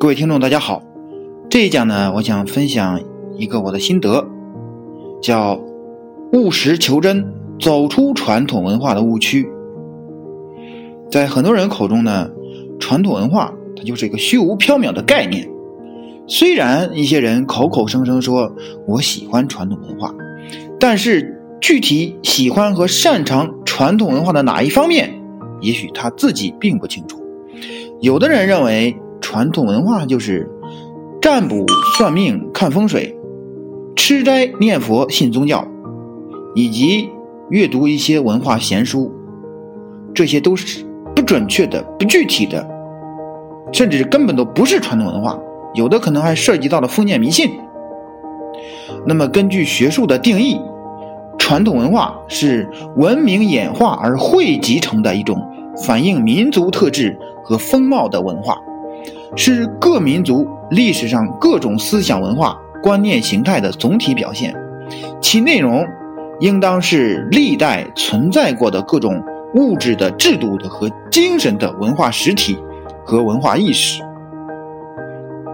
各位听众，大家好。这一讲呢，我想分享一个我的心得，叫务实求真，走出传统文化的误区。在很多人口中呢，传统文化它就是一个虚无缥缈的概念。虽然一些人口口声声说我喜欢传统文化，但是具体喜欢和擅长传统文化的哪一方面，也许他自己并不清楚。有的人认为。传统文化就是占卜、算命、看风水、吃斋、念佛、信宗教，以及阅读一些文化闲书，这些都是不准确的、不具体的，甚至根本都不是传统文化。有的可能还涉及到了封建迷信。那么，根据学术的定义，传统文化是文明演化而汇集成的一种反映民族特质和风貌的文化。是各民族历史上各种思想文化观念形态的总体表现，其内容应当是历代存在过的各种物质的制度的和精神的文化实体和文化意识。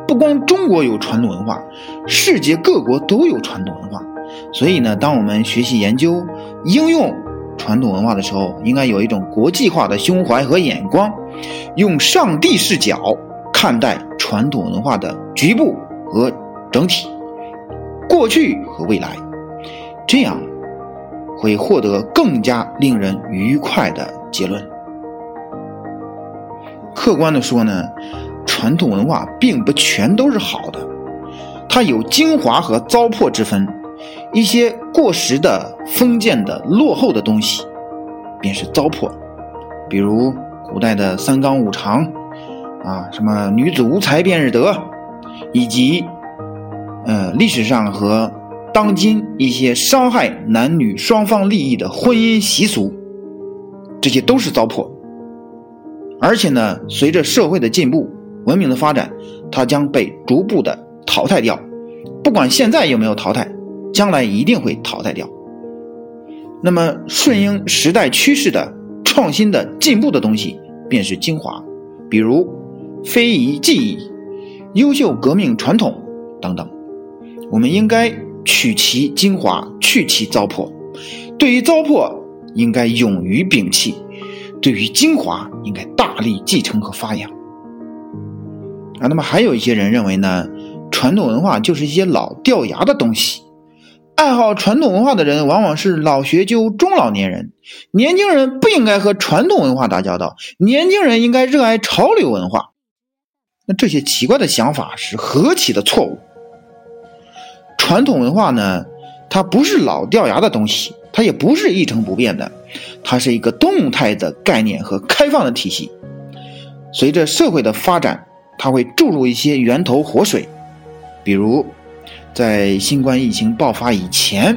不光中国有传统文化，世界各国都有传统文化。所以呢，当我们学习研究应用传统文化的时候，应该有一种国际化的胸怀和眼光，用上帝视角。看待传统文化的局部和整体，过去和未来，这样会获得更加令人愉快的结论。客观的说呢，传统文化并不全都是好的，它有精华和糟粕之分。一些过时的、封建的、落后的东西，便是糟粕，比如古代的三纲五常。啊，什么女子无才便是德，以及，呃，历史上和当今一些伤害男女双方利益的婚姻习俗，这些都是糟粕。而且呢，随着社会的进步、文明的发展，它将被逐步的淘汰掉。不管现在有没有淘汰，将来一定会淘汰掉。那么，顺应时代趋势的、创新的、进步的东西，便是精华，比如。非遗技艺、优秀革命传统等等，我们应该取其精华，去其糟粕。对于糟粕，应该勇于摒弃；对于精华，应该大力继承和发扬。啊，那么还有一些人认为呢，传统文化就是一些老掉牙的东西。爱好传统文化的人，往往是老学究、中老年人。年轻人不应该和传统文化打交道，年轻人应该热爱潮流文化。那这些奇怪的想法是何其的错误！传统文化呢，它不是老掉牙的东西，它也不是一成不变的，它是一个动态的概念和开放的体系。随着社会的发展，它会注入一些源头活水。比如，在新冠疫情爆发以前，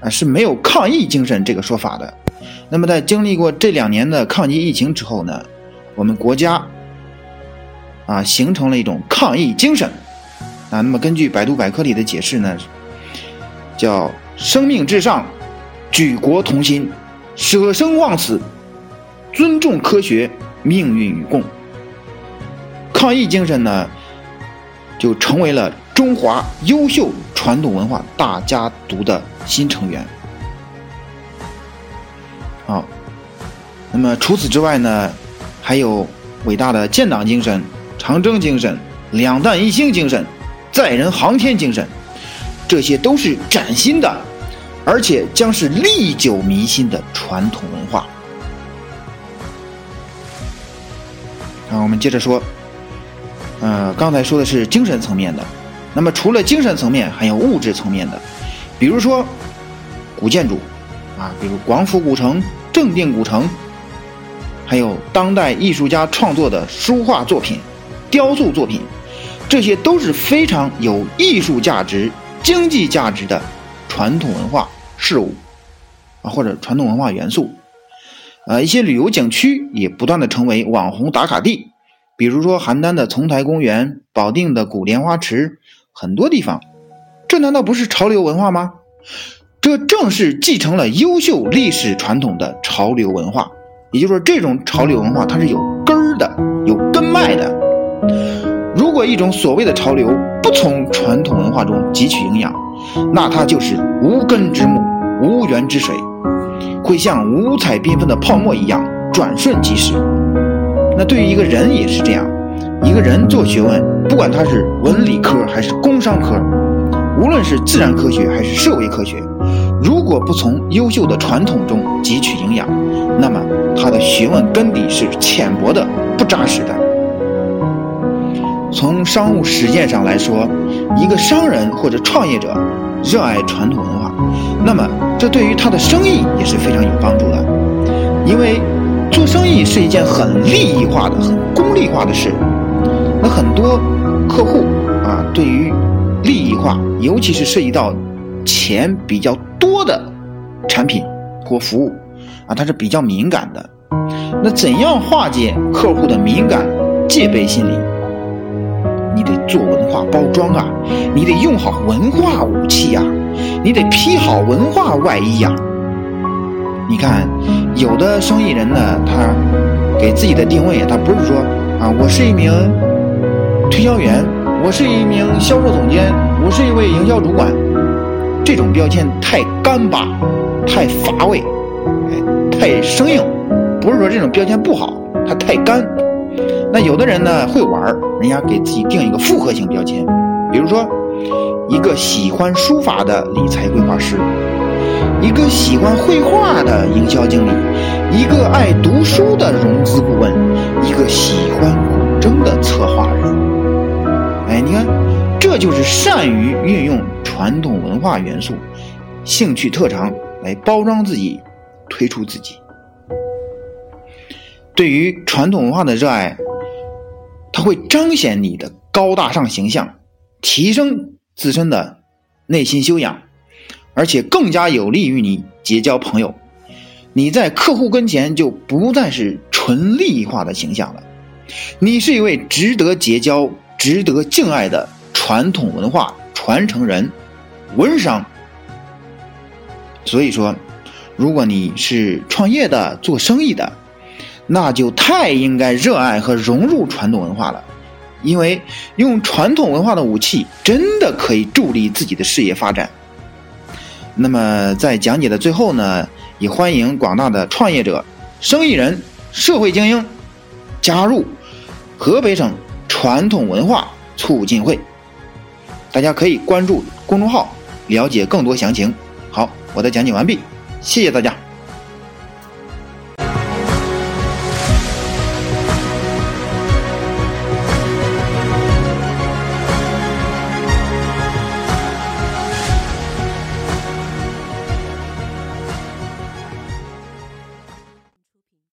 啊是没有抗疫精神这个说法的。那么，在经历过这两年的抗击疫情之后呢，我们国家。啊，形成了一种抗疫精神，啊，那么根据百度百科里的解释呢，叫生命至上，举国同心，舍生忘死，尊重科学，命运与共。抗疫精神呢，就成为了中华优秀传统文化大家族的新成员。好，那么除此之外呢，还有伟大的建党精神。长征精神、两弹一星精神、载人航天精神，这些都是崭新的，而且将是历久弥新的传统文化。那，我们接着说，呃，刚才说的是精神层面的，那么除了精神层面，还有物质层面的，比如说古建筑，啊，比如广府古城、正定古城，还有当代艺术家创作的书画作品。雕塑作品，这些都是非常有艺术价值、经济价值的传统文化事物啊，或者传统文化元素。呃，一些旅游景区也不断的成为网红打卡地，比如说邯郸的丛台公园、保定的古莲花池，很多地方，这难道不是潮流文化吗？这正是继承了优秀历史传统的潮流文化。也就是说，这种潮流文化它是有根儿的，有根脉的。一种所谓的潮流不从传统文化中汲取营养，那它就是无根之木、无源之水，会像五彩缤纷的泡沫一样转瞬即逝。那对于一个人也是这样，一个人做学问，不管他是文理科还是工商科，无论是自然科学还是社会科学，如果不从优秀的传统中汲取营养，那么他的学问根底是浅薄的、不扎实的。从商务实践上来说，一个商人或者创业者热爱传统文化，那么这对于他的生意也是非常有帮助的，因为。做生意是一件很利益化的、很功利化的事。那很多客户啊，对于利益化，尤其是涉及到钱比较多的产品或服务啊，他是比较敏感的。那怎样化解客户的敏感戒备心理？做文化包装啊，你得用好文化武器呀，你得披好文化外衣呀。你看，有的生意人呢，他给自己的定位，他不是说啊，我是一名推销员，我是一名销售总监，我是一位营销主管，这种标签太干巴，太乏味，哎，太生硬。不是说这种标签不好，它太干。那有的人呢会玩人家给自己定一个复合型标签，比如说一个喜欢书法的理财规划师。一个喜欢绘画的营销经理，一个爱读书的融资顾问，一个喜欢古筝的策划人。哎，你看，这就是善于运用传统文化元素、兴趣特长来包装自己、推出自己。对于传统文化的热爱，它会彰显你的高大上形象，提升自身的内心修养。而且更加有利于你结交朋友，你在客户跟前就不再是纯利益化的形象了，你是一位值得结交、值得敬爱的传统文化传承人、文商。所以说，如果你是创业的、做生意的，那就太应该热爱和融入传统文化了，因为用传统文化的武器，真的可以助力自己的事业发展。那么在讲解的最后呢，也欢迎广大的创业者、生意人、社会精英加入河北省传统文化促进会。大家可以关注公众号了解更多详情。好，我的讲解完毕，谢谢大家。